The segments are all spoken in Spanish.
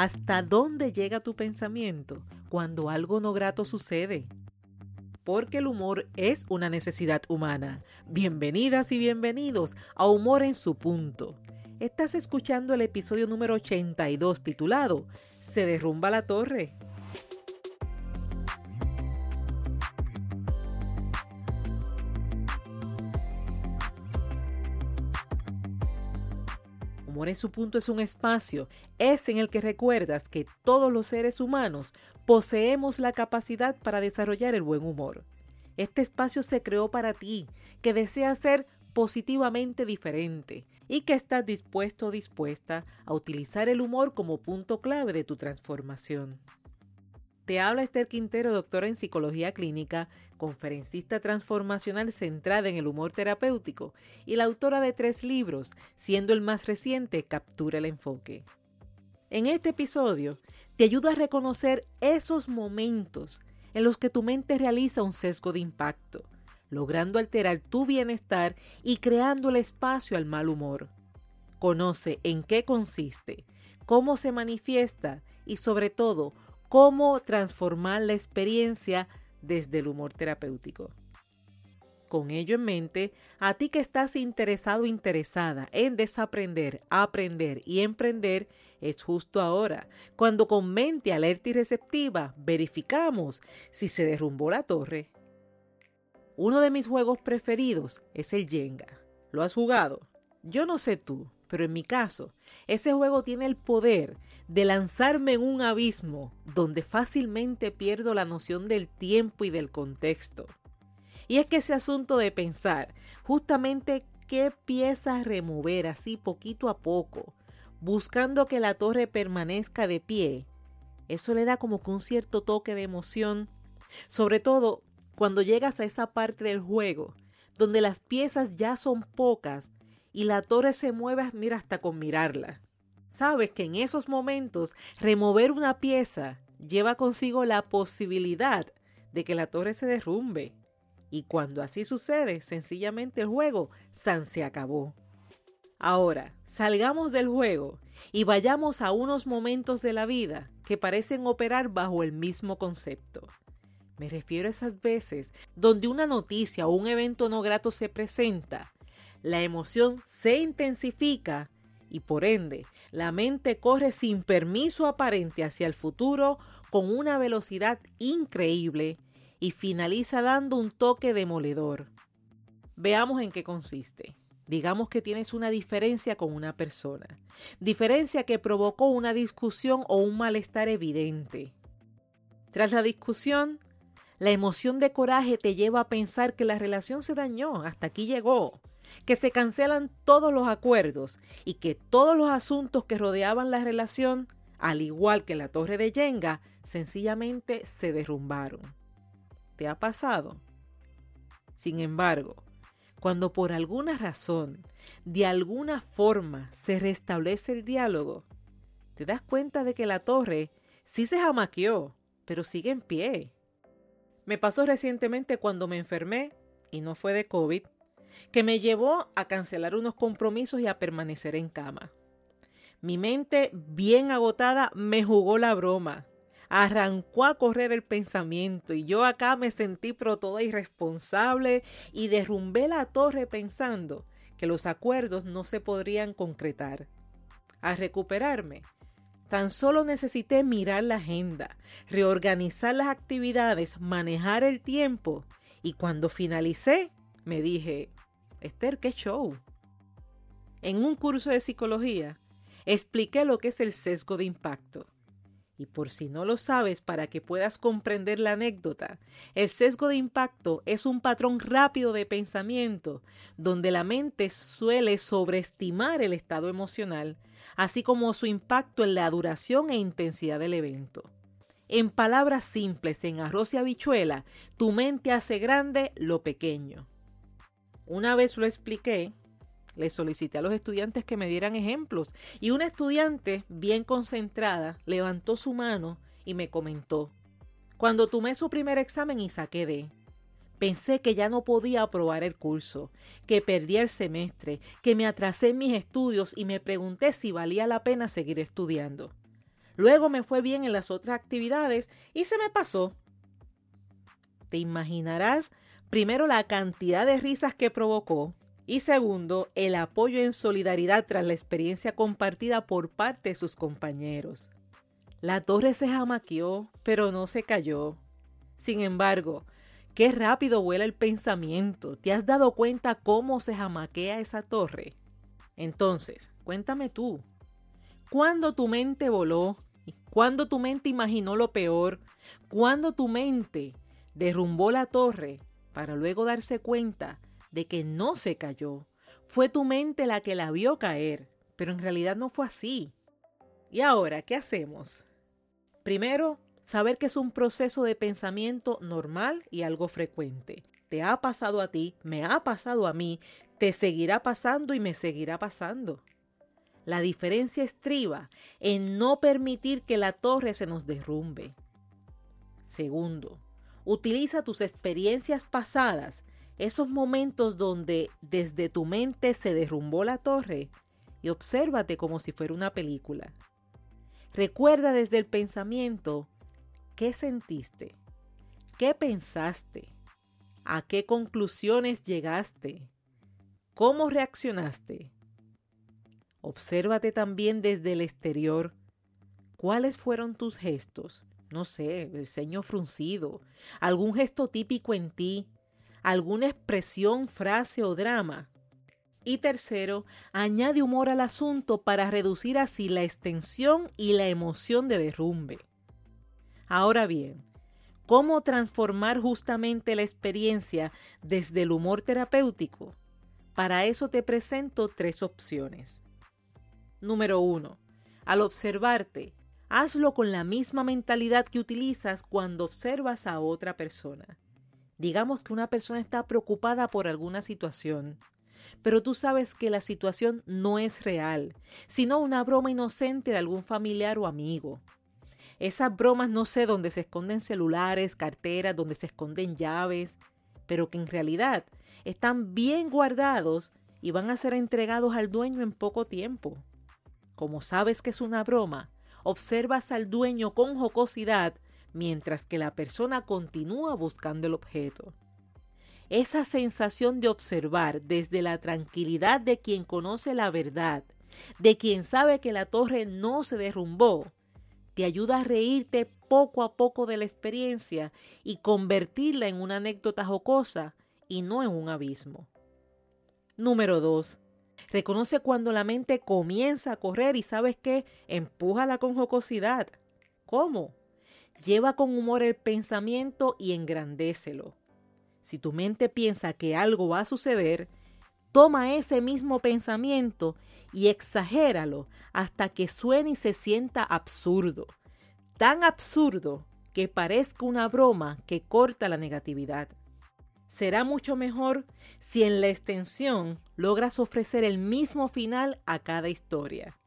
¿Hasta dónde llega tu pensamiento cuando algo no grato sucede? Porque el humor es una necesidad humana. Bienvenidas y bienvenidos a Humor en su punto. Estás escuchando el episodio número 82 titulado Se derrumba la torre. En su punto es un espacio, es en el que recuerdas que todos los seres humanos poseemos la capacidad para desarrollar el buen humor. Este espacio se creó para ti, que deseas ser positivamente diferente y que estás dispuesto o dispuesta a utilizar el humor como punto clave de tu transformación. Te habla Esther Quintero, doctora en psicología clínica, conferencista transformacional centrada en el humor terapéutico y la autora de tres libros, siendo el más reciente Captura el enfoque. En este episodio te ayudo a reconocer esos momentos en los que tu mente realiza un sesgo de impacto, logrando alterar tu bienestar y creando el espacio al mal humor. Conoce en qué consiste, cómo se manifiesta y sobre todo cómo transformar la experiencia desde el humor terapéutico. Con ello en mente, a ti que estás interesado o interesada en desaprender, aprender y emprender, es justo ahora, cuando con mente alerta y receptiva verificamos si se derrumbó la torre. Uno de mis juegos preferidos es el Jenga. ¿Lo has jugado? Yo no sé tú, pero en mi caso, ese juego tiene el poder de lanzarme en un abismo donde fácilmente pierdo la noción del tiempo y del contexto. Y es que ese asunto de pensar justamente qué piezas remover así poquito a poco, buscando que la torre permanezca de pie, eso le da como que un cierto toque de emoción, sobre todo cuando llegas a esa parte del juego donde las piezas ya son pocas y la torre se mueve, mira, hasta con mirarla. Sabes que en esos momentos remover una pieza lleva consigo la posibilidad de que la torre se derrumbe. Y cuando así sucede, sencillamente el juego se acabó. Ahora, salgamos del juego y vayamos a unos momentos de la vida que parecen operar bajo el mismo concepto. Me refiero a esas veces donde una noticia o un evento no grato se presenta, la emoción se intensifica y por ende la mente corre sin permiso aparente hacia el futuro con una velocidad increíble y finaliza dando un toque demoledor. Veamos en qué consiste. Digamos que tienes una diferencia con una persona, diferencia que provocó una discusión o un malestar evidente. Tras la discusión, la emoción de coraje te lleva a pensar que la relación se dañó, hasta aquí llegó, que se cancelan todos los acuerdos y que todos los asuntos que rodeaban la relación, al igual que la torre de Yenga, sencillamente se derrumbaron. ¿Te ha pasado? Sin embargo, cuando por alguna razón, de alguna forma, se restablece el diálogo, te das cuenta de que la torre sí se jamaqueó, pero sigue en pie. Me pasó recientemente cuando me enfermé, y no fue de COVID, que me llevó a cancelar unos compromisos y a permanecer en cama. Mi mente, bien agotada, me jugó la broma. Arrancó a correr el pensamiento y yo acá me sentí pro toda irresponsable y derrumbé la torre pensando que los acuerdos no se podrían concretar. A recuperarme, tan solo necesité mirar la agenda, reorganizar las actividades, manejar el tiempo y cuando finalicé me dije, Esther, qué show. En un curso de psicología expliqué lo que es el sesgo de impacto. Y por si no lo sabes, para que puedas comprender la anécdota, el sesgo de impacto es un patrón rápido de pensamiento donde la mente suele sobreestimar el estado emocional, así como su impacto en la duración e intensidad del evento. En palabras simples, en arroz y habichuela, tu mente hace grande lo pequeño. Una vez lo expliqué, le solicité a los estudiantes que me dieran ejemplos y una estudiante bien concentrada levantó su mano y me comentó, cuando tomé su primer examen y saqué D, pensé que ya no podía aprobar el curso, que perdí el semestre, que me atrasé en mis estudios y me pregunté si valía la pena seguir estudiando. Luego me fue bien en las otras actividades y se me pasó. Te imaginarás primero la cantidad de risas que provocó y segundo, el apoyo en solidaridad tras la experiencia compartida por parte de sus compañeros. La torre se jamaqueó, pero no se cayó. Sin embargo, qué rápido vuela el pensamiento. ¿Te has dado cuenta cómo se jamaquea esa torre? Entonces, cuéntame tú. ¿Cuándo tu mente voló? ¿Cuándo tu mente imaginó lo peor? ¿Cuándo tu mente derrumbó la torre para luego darse cuenta de que no se cayó? Fue tu mente la que la vio caer, pero en realidad no fue así. ¿Y ahora qué hacemos? Primero, saber que es un proceso de pensamiento normal y algo frecuente. Te ha pasado a ti, me ha pasado a mí, te seguirá pasando y me seguirá pasando. La diferencia estriba en no permitir que la torre se nos derrumbe. Segundo, utiliza tus experiencias pasadas, esos momentos donde desde tu mente se derrumbó la torre, y obsérvate como si fuera una película. Recuerda desde el pensamiento qué sentiste, qué pensaste, a qué conclusiones llegaste, cómo reaccionaste. Obsérvate también desde el exterior. ¿Cuáles fueron tus gestos? No sé, el ceño fruncido, algún gesto típico en ti, alguna expresión, frase o drama. Y tercero, añade humor al asunto para reducir así la extensión y la emoción de derrumbe. Ahora bien, ¿cómo transformar justamente la experiencia desde el humor terapéutico? Para eso te presento tres opciones. Número 1. Al observarte, hazlo con la misma mentalidad que utilizas cuando observas a otra persona. Digamos que una persona está preocupada por alguna situación pero tú sabes que la situación no es real, sino una broma inocente de algún familiar o amigo. Esas bromas no sé dónde se esconden celulares, carteras, donde se esconden llaves, pero que en realidad están bien guardados y van a ser entregados al dueño en poco tiempo. Como sabes que es una broma, observas al dueño con jocosidad mientras que la persona continúa buscando el objeto esa sensación de observar desde la tranquilidad de quien conoce la verdad, de quien sabe que la torre no se derrumbó, te ayuda a reírte poco a poco de la experiencia y convertirla en una anécdota jocosa y no en un abismo. Número 2. Reconoce cuando la mente comienza a correr y sabes que empújala con jocosidad. ¿Cómo? Lleva con humor el pensamiento y engrandécelo. Si tu mente piensa que algo va a suceder, toma ese mismo pensamiento y exagéralo hasta que suene y se sienta absurdo. Tan absurdo que parezca una broma que corta la negatividad. Será mucho mejor si en la extensión logras ofrecer el mismo final a cada historia.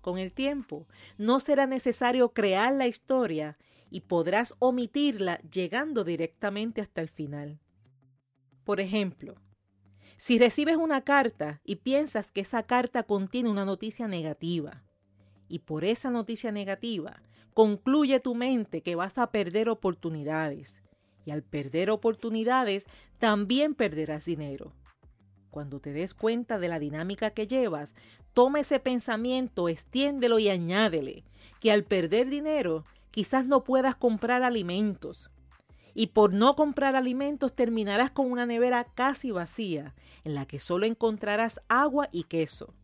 Con el tiempo, no será necesario crear la historia y podrás omitirla llegando directamente hasta el final. Por ejemplo, si recibes una carta y piensas que esa carta contiene una noticia negativa, y por esa noticia negativa concluye tu mente que vas a perder oportunidades, y al perder oportunidades también perderás dinero. Cuando te des cuenta de la dinámica que llevas, toma ese pensamiento, extiéndelo y añádele que al perder dinero quizás no puedas comprar alimentos, y por no comprar alimentos terminarás con una nevera casi vacía, en la que solo encontrarás agua y queso.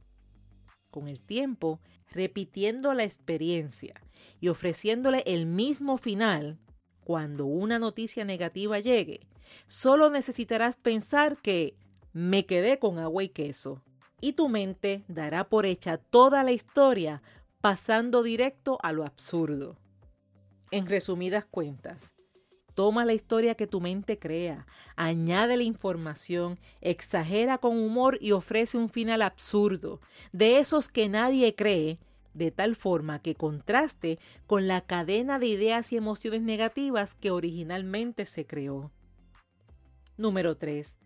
Con el tiempo, repitiendo la experiencia y ofreciéndole el mismo final, cuando una noticia negativa llegue, solo necesitarás pensar que me quedé con agua y queso, y tu mente dará por hecha toda la historia pasando directo a lo absurdo. En resumidas cuentas, Toma la historia que tu mente crea, añade la información, exagera con humor y ofrece un final absurdo, de esos que nadie cree, de tal forma que contraste con la cadena de ideas y emociones negativas que originalmente se creó. Número 3.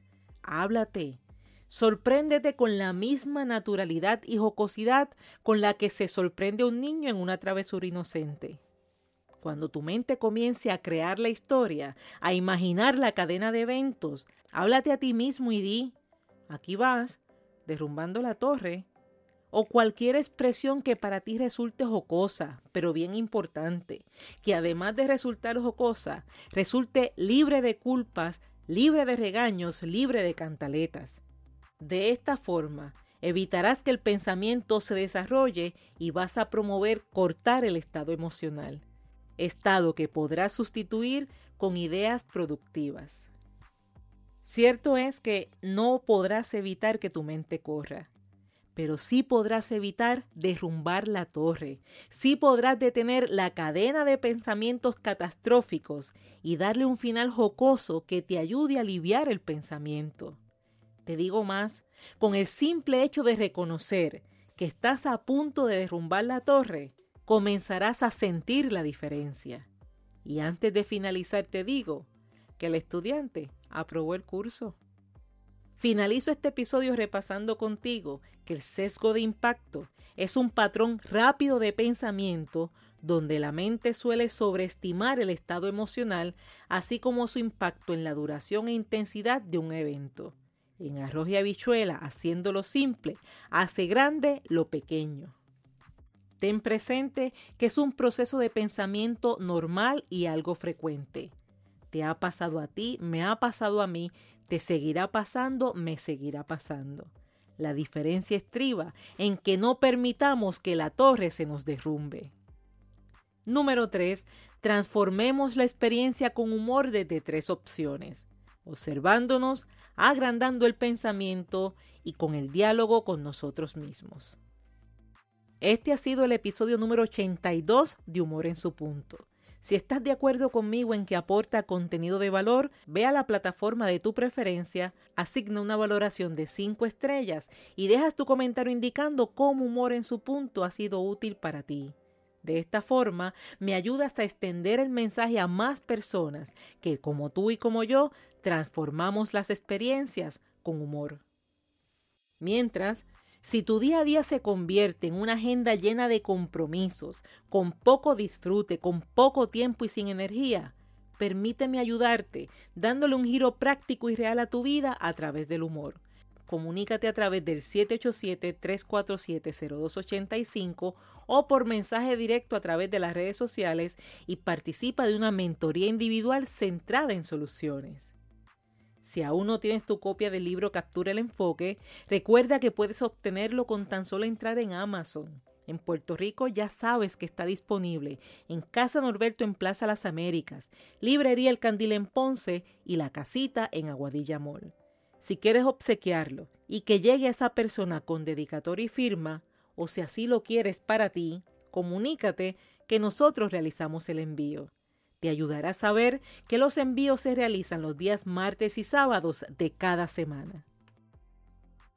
Háblate. Sorpréndete con la misma naturalidad y jocosidad con la que se sorprende un niño en una travesura inocente. Cuando tu mente comience a crear la historia, a imaginar la cadena de eventos, háblate a ti mismo y di, aquí vas, derrumbando la torre, o cualquier expresión que para ti resulte jocosa, pero bien importante, que además de resultar jocosa, resulte libre de culpas, libre de regaños, libre de cantaletas. De esta forma, evitarás que el pensamiento se desarrolle y vas a promover cortar el estado emocional, estado que podrás sustituir con ideas productivas. Cierto es que no podrás evitar que tu mente corra, pero sí podrás evitar derrumbar la torre, sí podrás detener la cadena de pensamientos catastróficos y darle un final jocoso que te ayude a aliviar el pensamiento. Te digo más, con el simple hecho de reconocer que estás a punto de derrumbar la torre, comenzarás a sentir la diferencia. Y antes de finalizar te digo que el estudiante aprobó el curso. Finalizo este episodio repasando contigo que el sesgo de impacto es un patrón rápido de pensamiento donde la mente suele sobreestimar el estado emocional, así como su impacto en la duración e intensidad de un evento. En arroz y habichuela, haciéndolo simple, hace grande lo pequeño. Ten presente que es un proceso de pensamiento normal y algo frecuente. Te ha pasado a ti, me ha pasado a mí, te seguirá pasando, me seguirá pasando. La diferencia estriba en que no permitamos que la torre se nos derrumbe. Número 3. Transformemos la experiencia con humor desde tres opciones. Observándonos, agrandando el pensamiento y con el diálogo con nosotros mismos. Este ha sido el episodio número 82 de Humor en su punto. Si estás de acuerdo conmigo en que aporta contenido de valor, ve a la plataforma de tu preferencia, asigna una valoración de 5 estrellas y dejas tu comentario indicando cómo humor en su punto ha sido útil para ti. De esta forma, me ayudas a extender el mensaje a más personas que, como tú y como yo, transformamos las experiencias con humor. Mientras, si tu día a día se convierte en una agenda llena de compromisos, con poco disfrute, con poco tiempo y sin energía, permíteme ayudarte dándole un giro práctico y real a tu vida a través del humor. Comunícate a través del 787-347-0285 o por mensaje directo a través de las redes sociales y participa de una mentoría individual centrada en soluciones. Si aún no tienes tu copia del libro Captura el Enfoque, recuerda que puedes obtenerlo con tan solo entrar en Amazon. En Puerto Rico ya sabes que está disponible en Casa Norberto en Plaza Las Américas, Librería El Candil en Ponce y La Casita en Aguadilla Mall. Si quieres obsequiarlo y que llegue a esa persona con dedicatoria y firma, o si así lo quieres para ti, comunícate que nosotros realizamos el envío te ayudará a saber que los envíos se realizan los días martes y sábados de cada semana.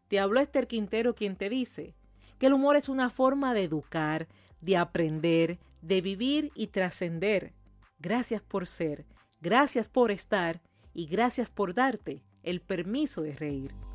Te habló Esther Quintero quien te dice que el humor es una forma de educar, de aprender, de vivir y trascender. Gracias por ser, gracias por estar y gracias por darte el permiso de reír.